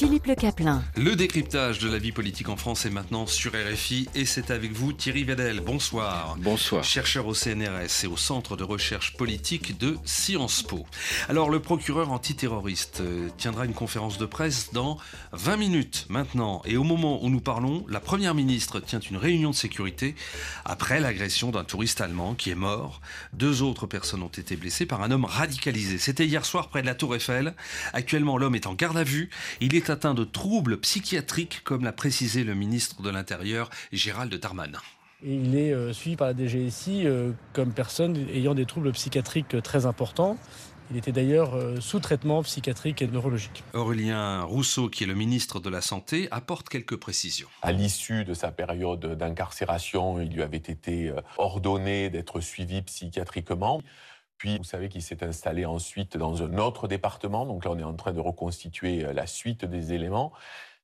Philippe Le Caplin. Le décryptage de la vie politique en France est maintenant sur RFI et c'est avec vous Thierry Vedel. Bonsoir. Bonsoir. Chercheur au CNRS et au Centre de recherche politique de Sciences Po. Alors le procureur antiterroriste euh, tiendra une conférence de presse dans 20 minutes maintenant et au moment où nous parlons, la première ministre tient une réunion de sécurité après l'agression d'un touriste allemand qui est mort. Deux autres personnes ont été blessées par un homme radicalisé. C'était hier soir près de la Tour Eiffel. Actuellement l'homme est en garde à vue. Il est atteint de troubles psychiatriques, comme l'a précisé le ministre de l'Intérieur, Gérald Darmanin. il est euh, suivi par la DGSI euh, comme personne ayant des troubles psychiatriques euh, très importants. Il était d'ailleurs sous traitement psychiatrique et neurologique. Aurélien Rousseau, qui est le ministre de la Santé, apporte quelques précisions. À l'issue de sa période d'incarcération, il lui avait été ordonné d'être suivi psychiatriquement. Puis, vous savez qu'il s'est installé ensuite dans un autre département. Donc là, on est en train de reconstituer euh, la suite des éléments.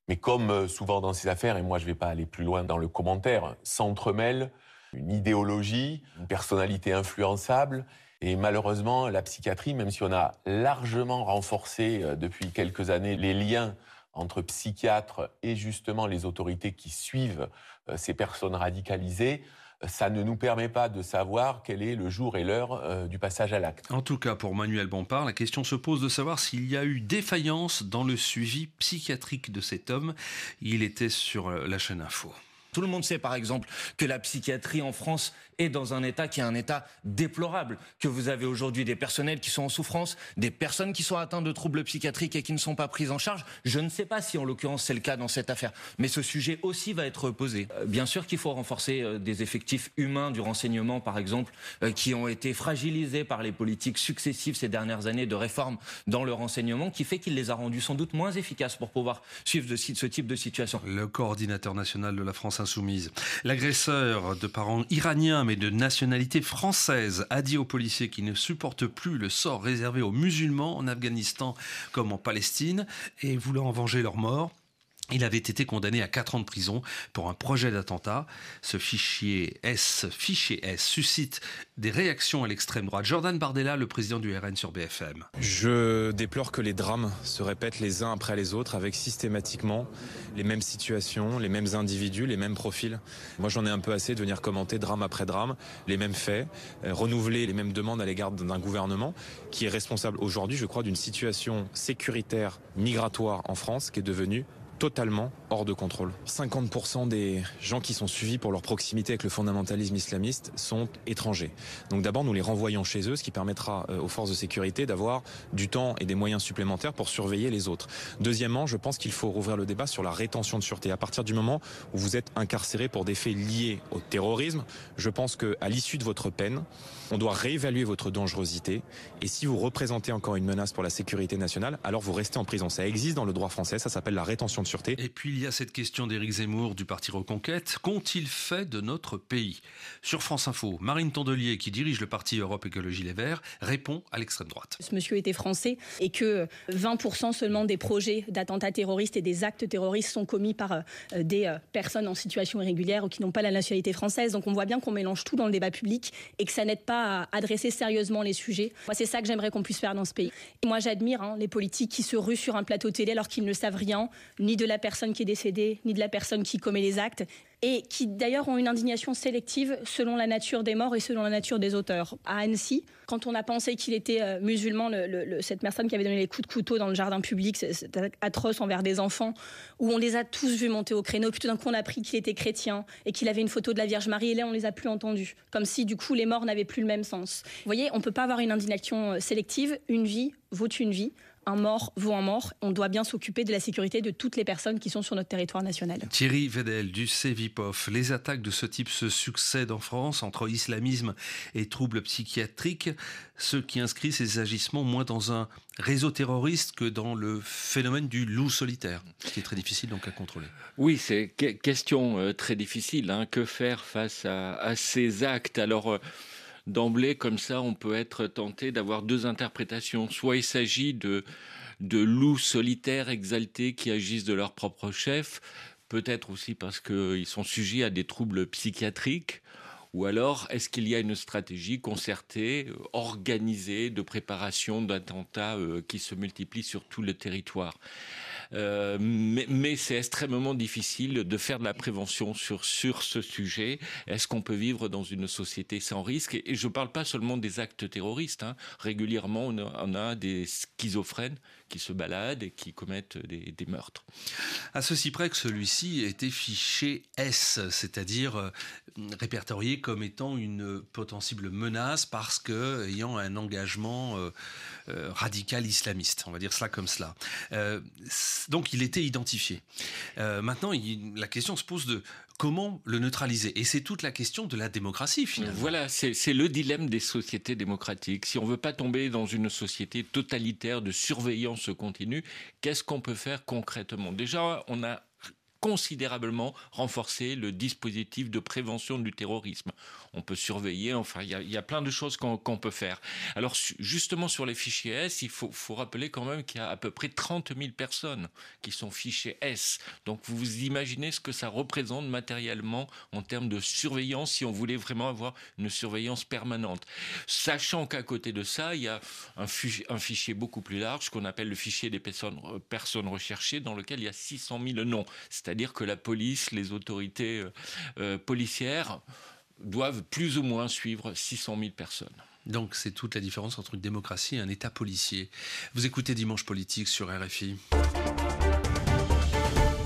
Mais comme euh, souvent dans ces affaires, et moi je ne vais pas aller plus loin dans le commentaire, s'entremêlent une idéologie, une personnalité influençable. Et malheureusement, la psychiatrie, même si on a largement renforcé euh, depuis quelques années les liens entre psychiatres et justement les autorités qui suivent ces personnes radicalisées, ça ne nous permet pas de savoir quel est le jour et l'heure euh, du passage à l'acte. En tout cas, pour Manuel Bompard, la question se pose de savoir s'il y a eu défaillance dans le suivi psychiatrique de cet homme. Il était sur euh, la chaîne Info. Tout le monde sait, par exemple, que la psychiatrie en France est dans un état qui est un état déplorable, que vous avez aujourd'hui des personnels qui sont en souffrance, des personnes qui sont atteintes de troubles psychiatriques et qui ne sont pas prises en charge. Je ne sais pas si en l'occurrence c'est le cas dans cette affaire, mais ce sujet aussi va être posé. Euh, bien sûr qu'il faut renforcer euh, des effectifs humains du renseignement, par exemple, euh, qui ont été fragilisés par les politiques successives ces dernières années de réforme dans le renseignement, qui fait qu'il les a rendus sans doute moins efficaces pour pouvoir suivre ce type de situation. Le coordinateur national de la France L'agresseur de parents iraniens mais de nationalité française a dit aux policiers qu'il ne supporte plus le sort réservé aux musulmans en Afghanistan comme en Palestine et voulant en venger leur mort. Il avait été condamné à 4 ans de prison pour un projet d'attentat. Ce fichier S, fichier S, suscite des réactions à l'extrême droite. Jordan Bardella, le président du RN sur BFM. Je déplore que les drames se répètent les uns après les autres avec systématiquement les mêmes situations, les mêmes individus, les mêmes profils. Moi j'en ai un peu assez de venir commenter drame après drame, les mêmes faits, euh, renouveler les mêmes demandes à l'égard d'un gouvernement qui est responsable aujourd'hui, je crois, d'une situation sécuritaire migratoire en France qui est devenue totalement hors de contrôle. 50% des gens qui sont suivis pour leur proximité avec le fondamentalisme islamiste sont étrangers. Donc d'abord, nous les renvoyons chez eux, ce qui permettra euh, aux forces de sécurité d'avoir du temps et des moyens supplémentaires pour surveiller les autres. Deuxièmement, je pense qu'il faut rouvrir le débat sur la rétention de sûreté. À partir du moment où vous êtes incarcéré pour des faits liés au terrorisme, je pense qu'à l'issue de votre peine, on doit réévaluer votre dangerosité. Et si vous représentez encore une menace pour la sécurité nationale, alors vous restez en prison. Ça existe dans le droit français, ça s'appelle la rétention de sûreté. Et puis il y a cette question d'Éric Zemmour du parti Reconquête. Qu'ont-ils fait de notre pays? Sur France Info, Marine Tondelier, qui dirige le parti Europe Écologie Les Verts, répond à l'extrême droite. Ce monsieur était français et que 20% seulement des projets d'attentats terroristes et des actes terroristes sont commis par euh, des euh, personnes en situation irrégulière ou qui n'ont pas la nationalité française. Donc on voit bien qu'on mélange tout dans le débat public et que ça n'aide pas à adresser sérieusement les sujets. Moi, c'est ça que j'aimerais qu'on puisse faire dans ce pays. Et moi, j'admire hein, les politiques qui se ruent sur un plateau télé alors qu'ils ne savent rien, ni de la personne qui est décédée, ni de la personne qui commet les actes, et qui d'ailleurs ont une indignation sélective selon la nature des morts et selon la nature des auteurs. À Annecy, quand on a pensé qu'il était euh, musulman, cette personne qui avait donné les coups de couteau dans le jardin public, c'est atroce envers des enfants, où on les a tous vus monter au créneau, puis tout d'un coup on a appris qu'il était chrétien et qu'il avait une photo de la Vierge Marie, et là on les a plus entendus, comme si du coup les morts n'avaient plus le même sens. Vous voyez, on peut pas avoir une indignation euh, sélective, une vie vaut une vie un mort vaut un mort. On doit bien s'occuper de la sécurité de toutes les personnes qui sont sur notre territoire national. Thierry Vedel du CEVIPOF. Les attaques de ce type se succèdent en France entre islamisme et troubles psychiatriques, ce qui inscrit ces agissements moins dans un réseau terroriste que dans le phénomène du loup solitaire, ce qui est très difficile donc à contrôler. Oui, c'est question euh, très difficile. Hein. Que faire face à, ces actes? Alors. D'emblée, comme ça, on peut être tenté d'avoir deux interprétations. Soit il s'agit de de loups solitaires exaltés qui agissent de leur propre chef, peut-être aussi parce qu'ils sont sujets à des troubles psychiatriques. Ou alors, est-ce qu'il y a une stratégie concertée, organisée de préparation d'attentats euh, qui se multiplient sur tout le territoire? Euh, mais, c'est extrêmement difficile de faire de la prévention sur, sur ce sujet. Est-ce qu'on peut vivre dans une société sans risque? Et, je ne parle pas seulement des actes terroristes. Hein. Régulièrement, on a, des schizophrènes qui se baladent et qui commettent des, meurtres. À ceci près que celui-ci était fiché S, c'est-à-dire euh, répertorié comme étant une potentielle menace parce que ayant un engagement euh, radical islamiste, on va dire cela comme cela. Donc il était identifié. Euh, maintenant, la question se pose de comment le neutraliser. Et c'est toute la question de la démocratie, finalement. Voilà, c'est le dilemme des sociétés démocratiques. Si on ne veut pas tomber dans une société totalitaire de surveillance continue, qu'est-ce qu'on peut faire concrètement? Déjà, on a considérablement renforcer le dispositif de prévention du terrorisme. On peut surveiller, enfin, il y a, plein de choses qu'on peut faire. Alors, justement, sur les fichiers S, il faut, rappeler quand même qu'il y a à peu près 30 000 personnes qui sont fichées S. Donc, vous imaginez ce que ça représente matériellement en termes de surveillance si on voulait vraiment avoir une surveillance permanente. Sachant qu'à côté de ça, il y a un, fichier, beaucoup plus large qu'on appelle le fichier des personnes, personnes recherchées dans lequel il y a 600 000 noms c'est-à-dire que la police, les autorités euh, euh, policières doivent plus ou moins suivre 600 000 personnes. Donc c'est toute la différence entre une démocratie et un État policier. Vous écoutez Dimanche Politique sur RFI.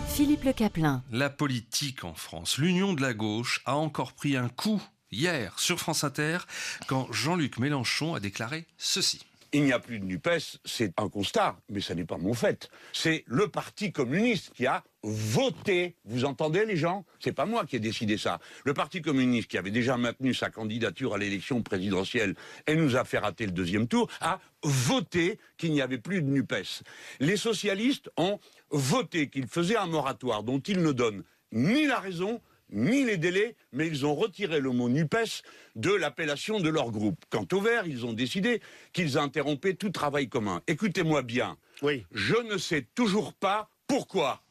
Philippe Le Caplin. La politique en France. L'union de la gauche a encore pris un coup hier sur France Inter quand Jean-Luc Mélenchon a déclaré ceci il n'y a plus de NUPES, c'est un constat, mais ce n'est pas mon fait. C'est le Parti communiste qui a voté. Vous entendez les gens? C'est pas moi qui ai décidé ça. Le Parti communiste, qui avait déjà maintenu sa candidature à l'élection présidentielle et nous a fait rater le deuxième tour, a voté qu'il n'y avait plus de NUPES. Les socialistes ont voté qu'ils faisaient un moratoire dont ils ne donnent ni la raison, ni les délais, mais ils ont retiré le mot NUPES de l'appellation de leur groupe. Quant au Vert, ils ont décidé qu'ils interrompaient tout travail commun. Écoutez-moi bien. Oui. Je ne sais toujours pas pourquoi.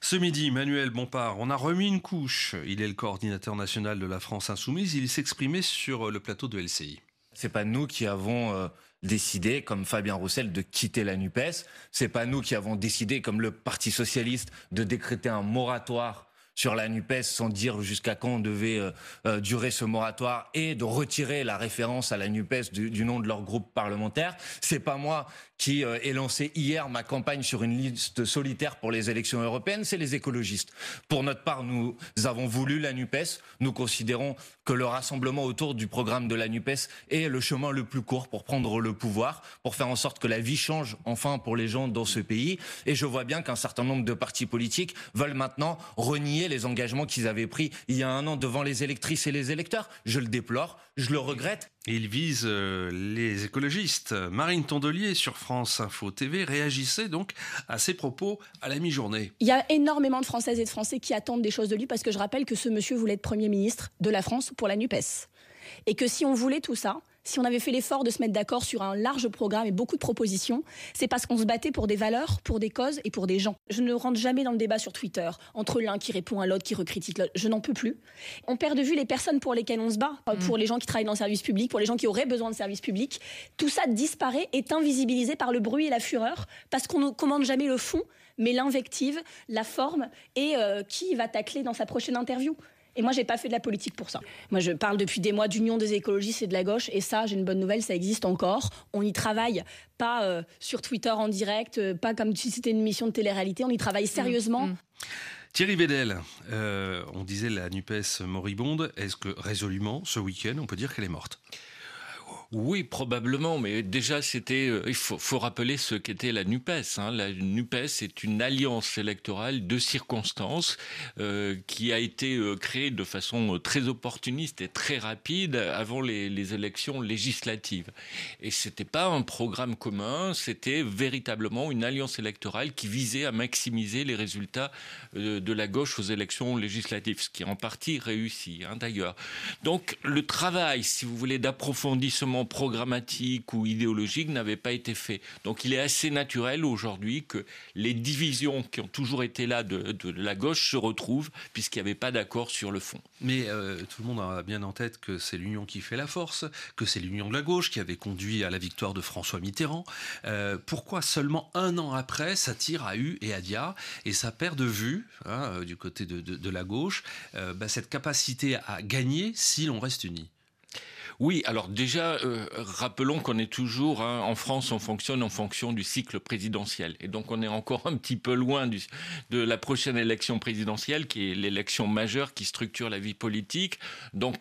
Ce midi, Manuel Bompard, on a remis une couche. Il est le coordinateur national de la France Insoumise. Il s'exprimait sur le plateau de LCI. C'est pas nous qui avons euh, décidé, comme Fabien Roussel, de quitter la NUPES. C'est pas nous qui avons décidé, comme le Parti Socialiste, de décréter un moratoire sur la NUPES sans dire jusqu'à quand devait euh, euh, durer ce moratoire et de retirer la référence à la NUPES du, du nom de leur groupe parlementaire. C'est pas moi qui euh, ai lancé hier ma campagne sur une liste solitaire pour les élections européennes, c'est les écologistes. Pour notre part, nous avons voulu la NUPES. Nous considérons que le rassemblement autour du programme de la NUPES est le chemin le plus court pour prendre le pouvoir, pour faire en sorte que la vie change enfin pour les gens dans ce pays. Et je vois bien qu'un certain nombre de partis politiques veulent maintenant renier les engagements qu'ils avaient pris il y a un an devant les électrices et les électeurs. Je le déplore, je le regrette. Il vise euh, les écologistes. Marine Tondelier sur France Info TV réagissait donc à ses propos à la mi-journée. Il y a énormément de Françaises et de Français qui attendent des choses de lui parce que je rappelle que ce monsieur voulait être Premier ministre de la France pour la NUPES. Et que si on voulait tout ça, si on avait fait l'effort de se mettre d'accord sur un large programme et beaucoup de propositions, c'est parce qu'on se battait pour des valeurs, pour des causes et pour des gens. Je ne rentre jamais dans le débat sur Twitter entre l'un qui répond à l'autre, qui recritique l'autre. Je n'en peux plus. On perd de vue les personnes pour lesquelles on se bat, mm. pour les gens qui travaillent dans le service public, pour les gens qui auraient besoin de service public. Tout ça disparaît, est invisibilisé par le bruit et la fureur, parce qu'on ne commande jamais le fond, mais l'invective, la forme et euh, qui va tacler dans sa prochaine interview. Et moi, j'ai pas fait de la politique pour ça. Moi, je parle depuis des mois d'union des écologistes et de la gauche. Et ça, j'ai une bonne nouvelle, ça existe encore. On y travaille, pas euh, sur Twitter en direct, euh, pas comme si c'était une mission de télé-réalité. On y travaille mmh, sérieusement. Mmh. Thierry Vedel, euh, on disait la NUPES moribonde. Est-ce que résolument, ce week-end, on peut dire qu'elle est morte? Oui, probablement, mais déjà c'était. Euh, il faut, rappeler ce qu'était la Nupes. Hein. La Nupes est une alliance électorale de circonstances euh, qui a été euh, créée de façon très opportuniste et très rapide avant les, élections législatives. Et c'était pas un programme commun, c'était véritablement une alliance électorale qui visait à maximiser les résultats de la gauche aux élections législatives, ce qui en partie réussi, hein, d'ailleurs. Donc le travail, si vous voulez, d'approfondissement programmatique ou idéologique n'avait pas été fait. Donc il est assez naturel aujourd'hui que les divisions qui ont toujours été là de, la gauche se retrouvent puisqu'il n'y avait pas d'accord sur le fond. Mais euh, tout le monde a bien en tête que c'est l'union qui fait la force, que c'est l'union de la gauche qui avait conduit à la victoire de François Mitterrand. Euh, pourquoi seulement un an après ça tire à U et à Dia et ça perd de vue hein, euh, du côté de, la gauche bah, cette capacité à gagner si l'on reste unis? Oui, alors déjà, euh, rappelons qu'on est toujours, hein, en France, on fonctionne en fonction du cycle présidentiel. Et donc on est encore un petit peu loin de la prochaine élection présidentielle, qui est l'élection majeure qui structure la vie politique. Donc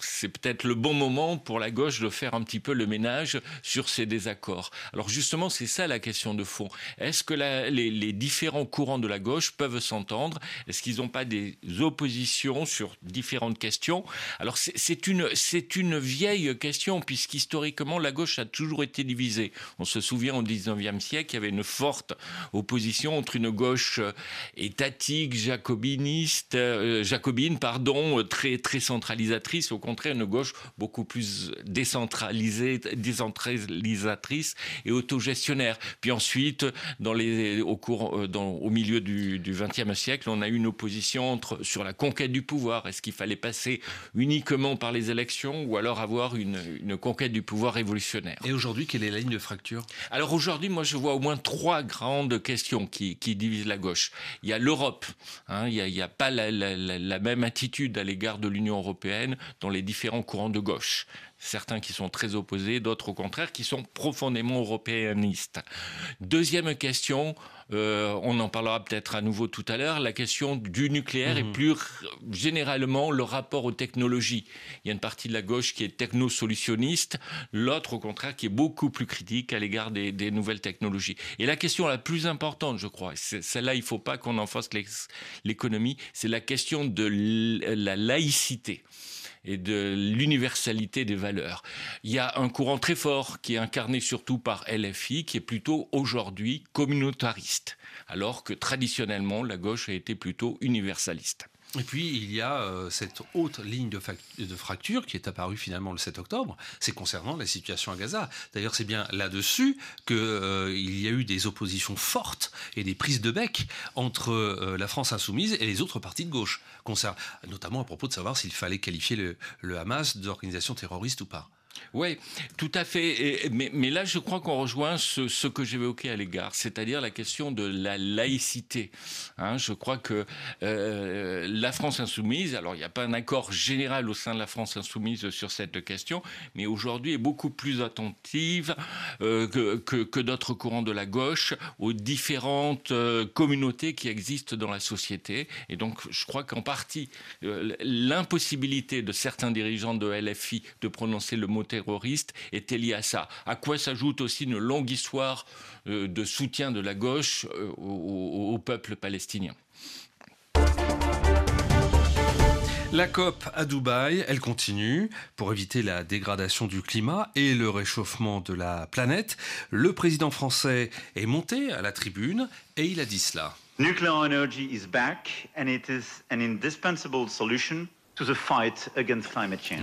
c'est peut-être le bon moment pour la gauche de faire un petit peu le ménage sur ces désaccords. Alors justement, c'est ça la question de fond. Est-ce que les, différents courants de la gauche peuvent s'entendre? Est-ce qu'ils n'ont pas des oppositions sur différentes questions? Alors c'est une, c'est une vieille question, puisqu'historiquement, la gauche a toujours été divisée. On se souvient au 19e siècle, il y avait une forte opposition entre une gauche euh, étatique, jacobiniste, euh, jacobine, pardon, euh, très, très centralisatrice, au contraire une gauche beaucoup plus décentralisée, décentralisatrice et autogestionnaire. Puis ensuite, dans les, au, cours, euh, dans, au milieu du XXe siècle, on a eu une opposition entre, sur la conquête du pouvoir. Est-ce qu'il fallait passer uniquement par les élections ou alors avoir une, une conquête du pouvoir révolutionnaire? Et aujourd'hui, quelle est la ligne de fracture? Alors aujourd'hui, moi, je vois au moins trois grandes questions qui, qui divisent la gauche. Il y a l'Europe. Hein, il n'y a, a, pas la, la, la même attitude à l'égard de l'Union européenne dans les différents courants de gauche. Certains qui sont très opposés, d'autres au contraire qui sont profondément européanistes. Deuxième question, euh, on en parlera peut-être à nouveau tout à l'heure, la question du nucléaire et mhm. plus généralement le rapport aux technologies. Il y a une partie de la gauche qui est techno-solutionniste, l'autre au contraire qui est beaucoup plus critique à l'égard des, des, nouvelles technologies. Et la question la plus importante, je crois, celle-là il ne faut pas qu'on en fasse l'économie, c'est la question de la laïcité et de l'universalité des valeurs. Il y a un courant très fort qui est incarné surtout par LFI, qui est plutôt aujourd'hui communautariste, alors que traditionnellement la gauche a été plutôt universaliste. Et puis, il y a euh, cette haute ligne de, de, fracture qui est apparue finalement le 7 octobre, c'est concernant la situation à Gaza. D'ailleurs, c'est bien là-dessus qu'il euh, y a eu des oppositions fortes et des prises de bec entre euh, la France insoumise et les autres partis de gauche, notamment à propos de savoir s'il fallait qualifier le Hamas d'organisation terroriste ou pas. Oui, tout à fait. mais, là, je crois qu'on rejoint ce, que j'évoquais à l'égard, c'est-à-dire la question de la laïcité. Hein, je crois que euh, la France insoumise, alors il n'y a pas un accord général au sein de la France insoumise sur cette question, mais aujourd'hui est beaucoup plus attentive euh, que, d'autres courants de la gauche aux différentes euh, communautés qui existent dans la société. Et donc, je crois qu'en partie, l'impossibilité de certains dirigeants de LFI de prononcer le mot terroriste était lié à ça. À quoi s'ajoute aussi une longue histoire euh, de soutien de la gauche euh, au, peuple palestinien. La COP à Dubaï, elle continue pour éviter la dégradation du climat et le réchauffement de la planète. Le président français est monté à la tribune et il a dit cela. Nuclear energy is back and it is an indispensable solution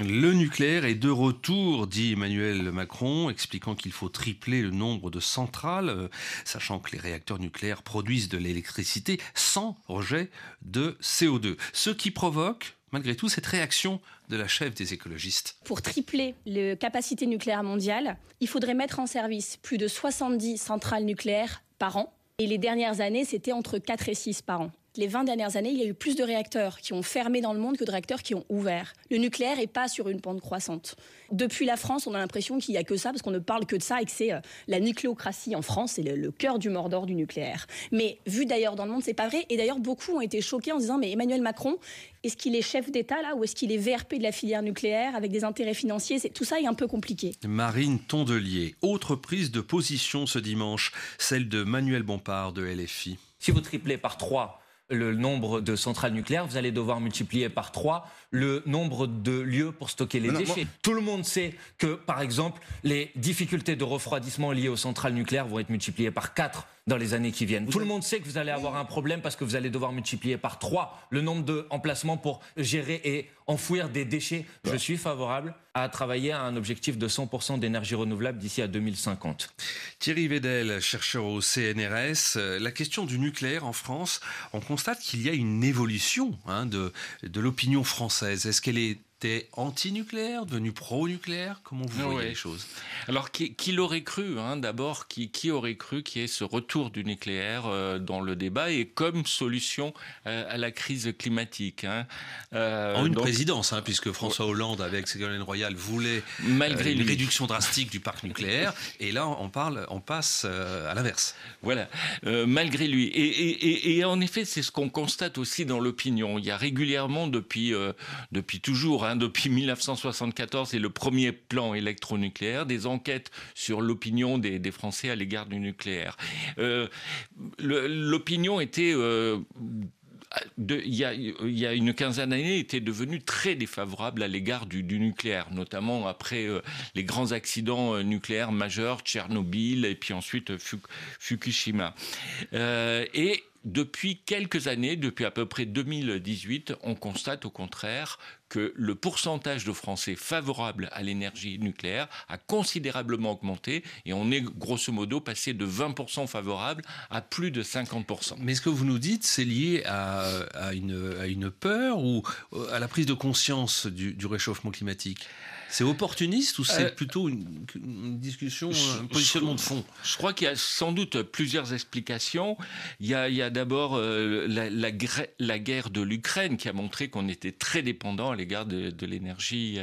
le nucléaire est de retour, dit Emmanuel Macron, expliquant qu'il faut tripler le nombre de centrales, euh, sachant que les réacteurs nucléaires produisent de l'électricité sans rejet de CO2. Ce qui provoque malgré tout cette réaction de la chef des écologistes. Pour tripler les capacités nucléaires mondiales, il faudrait mettre en service plus de 70 centrales nucléaires par an. Et les dernières années, c'était entre 4 et 6 par an les 20 dernières années, il y a eu plus de réacteurs qui ont fermé dans le monde que de réacteurs qui ont ouvert. Le nucléaire n'est pas sur une pente croissante. Depuis la France, on a l'impression qu'il n'y a que ça, parce qu'on ne parle que de ça et que c'est euh, la nucléocratie en France, c'est le, cœur du mordor du nucléaire. Mais vu d'ailleurs dans le monde, c'est pas vrai. Et d'ailleurs, beaucoup ont été choqués en disant Mais Emmanuel Macron, est-ce qu'il est chef d'État là ou est-ce qu'il est VRP de la filière nucléaire avec des intérêts financiers? Tout ça est un peu compliqué. Marine Tondelier, autre prise de position ce dimanche, celle de Manuel Bompard de LFI. Si vous triplez par 3 le nombre de centrales nucléaires, vous allez devoir multiplier par 3 le nombre de lieux pour stocker les déchets. Tout le monde sait que, par exemple, les difficultés de refroidissement liées aux centrales nucléaires vont être multipliées par 4 dans les années qui viennent. Tout le monde sait que vous allez avoir un problème parce que vous allez devoir multiplier par trois le nombre d'emplacements pour gérer et enfouir des déchets. Je suis favorable à travailler à un objectif de 100% d'énergie renouvelable d'ici à 2050. Thierry Vedel, chercheur au CNRS, euh, la question du nucléaire en France, on constate qu'il y a une évolution hein, de, de l'opinion française. Est-ce qu'elle est était anti-nucléaire, devenu pro-nucléaire? Comment vous voyez les choses? Alors, qui, l'aurait cru hein, D'abord, qui, qui, aurait cru qu'il y ait ce retour du nucléaire euh, dans le débat et comme solution euh, à la crise climatique hein? euh, En une présidence, hein, puisque François Hollande, avec Ségolène Royal, voulait malgré une réduction drastique du parc nucléaire, et là, on parle, on passe à l'inverse. Voilà, malgré lui. Et, et, et, en effet, c'est ce qu'on constate aussi dans l'opinion. Il y a régulièrement, depuis, depuis toujours, Hein, depuis 1974 et le premier plan électronucléaire, des enquêtes sur l'opinion des, Français à l'égard du nucléaire. Euh, l'opinion était euh, il, y a, une quinzaine d'années, était devenue très défavorable à l'égard du, nucléaire, notamment après euh, les grands accidents nucléaires majeurs, Tchernobyl et puis ensuite Fukushima. et depuis quelques années, depuis à peu près 2018, on constate au contraire que le pourcentage de Français favorables à l'énergie nucléaire a considérablement augmenté et on est grosso modo passé de 20% favorables à plus de 50%. Mais ce que vous nous dites, c'est lié à, une, peur ou à la prise de conscience du réchauffement climatique? C'est opportuniste ou c'est euh, plutôt une, discussion, un positionnement de fond? Je crois qu'il y a sans doute plusieurs explications. Il y a, d'abord euh, la, guerre de l'Ukraine qui a montré qu'on était très dépendant à l'égard de, l'énergie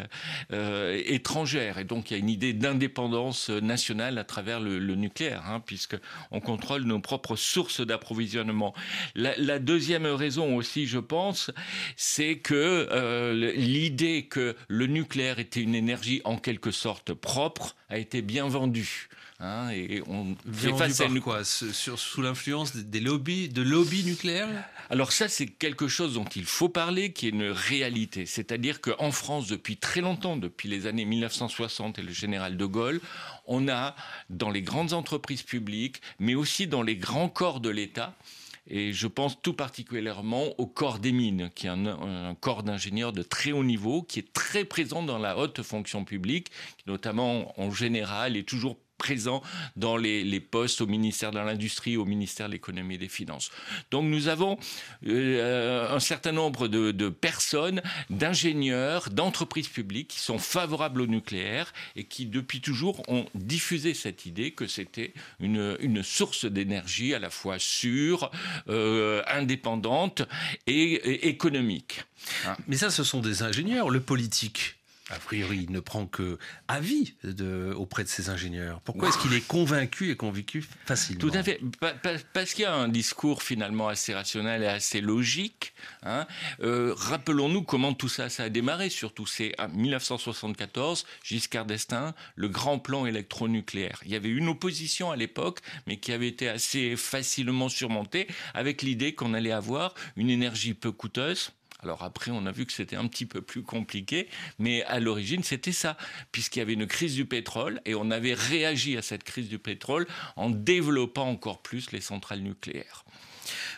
euh, étrangère. Et donc il y a une idée d'indépendance nationale à travers le, nucléaire, hein, puisqu'on contrôle nos propres sources d'approvisionnement. La, deuxième raison aussi, je pense, c'est que l'idée que le nucléaire était une énergie en quelque sorte propre a été bien vendue. Hein, et on fait face à quoi? Sur, Sous l'influence des lobbies, de lobbies nucléaires? Alors ça, c'est quelque chose dont il faut parler, qui est une réalité. C'est-à-dire qu'en France, depuis très longtemps, depuis les années 1960 et le général de Gaulle, on a dans les grandes entreprises publiques, mais aussi dans les grands corps de l'État, et je pense tout particulièrement au corps des mines, qui est un, corps d'ingénieurs de très haut niveau, qui est très présent dans la haute fonction publique, notamment en général est toujours présent dans les, postes au ministère de l'Industrie, au ministère de l'Économie et des Finances. Donc nous avons euh, un certain nombre de, personnes, d'ingénieurs, d'entreprises publiques qui sont favorables au nucléaire et qui depuis toujours ont diffusé cette idée que c'était une, source d'énergie à la fois sûre, euh, indépendante et, économique. Mais ça, ce sont des ingénieurs. Le politique, a priori, il ne prend que avis auprès de ses ingénieurs. Pourquoi est-ce qu'il est convaincu et convaincu facilement Tout à fait. Parce qu'il y a un discours finalement assez rationnel et assez logique. Hein. Euh, rappelons-nous comment tout ça, ça a démarré. Surtout, c'est en 1974, Giscard d'Estaing, le grand plan électronucléaire. Il y avait une opposition à l'époque, mais qui avait été assez facilement surmontée avec l'idée qu'on allait avoir une énergie peu coûteuse alors après, on a vu que c'était un petit peu plus compliqué, mais à l'origine, c'était ça, puisqu'il y avait une crise du pétrole et on avait réagi à cette crise du pétrole en développant encore plus les centrales nucléaires.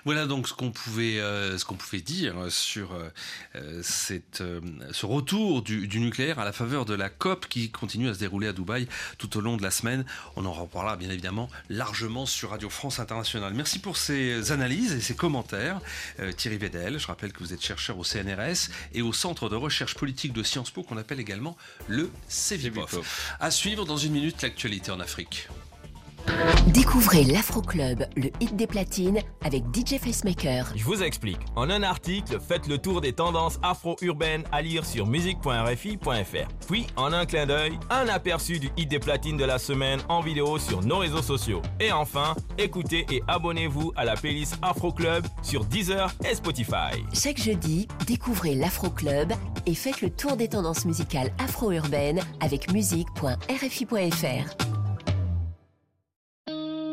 Voilà donc ce qu'on pouvait, euh, ce qu'on pouvait dire sur euh, euh, ce retour du, nucléaire à la faveur de la COP qui continue à se dérouler à Dubaï tout au long de la semaine. On en reparlera bien évidemment largement sur Radio France Internationale. Merci pour ces analyses et ces commentaires. Thierry Vedel, je rappelle que vous êtes chercheur au CNRS et au Centre de recherche politique de Sciences Po qu'on appelle également le CEVIPOF. À suivre dans une minute l'actualité en Afrique. Découvrez l'Afro Club, le hit des platines avec DJ Facemaker. Je vous explique. En un article, faites le tour des tendances afro-urbaines à lire sur musique.rfi.fr. Puis, en un clin d'œil, un aperçu du hit des platines de la semaine en vidéo sur nos réseaux sociaux. Et enfin, écoutez et abonnez-vous à la playlist Afro Club sur Deezer et Spotify. Chaque jeudi, découvrez l'Afro Club et faites le tour des tendances musicales afro-urbaines avec musique.rfi.fr.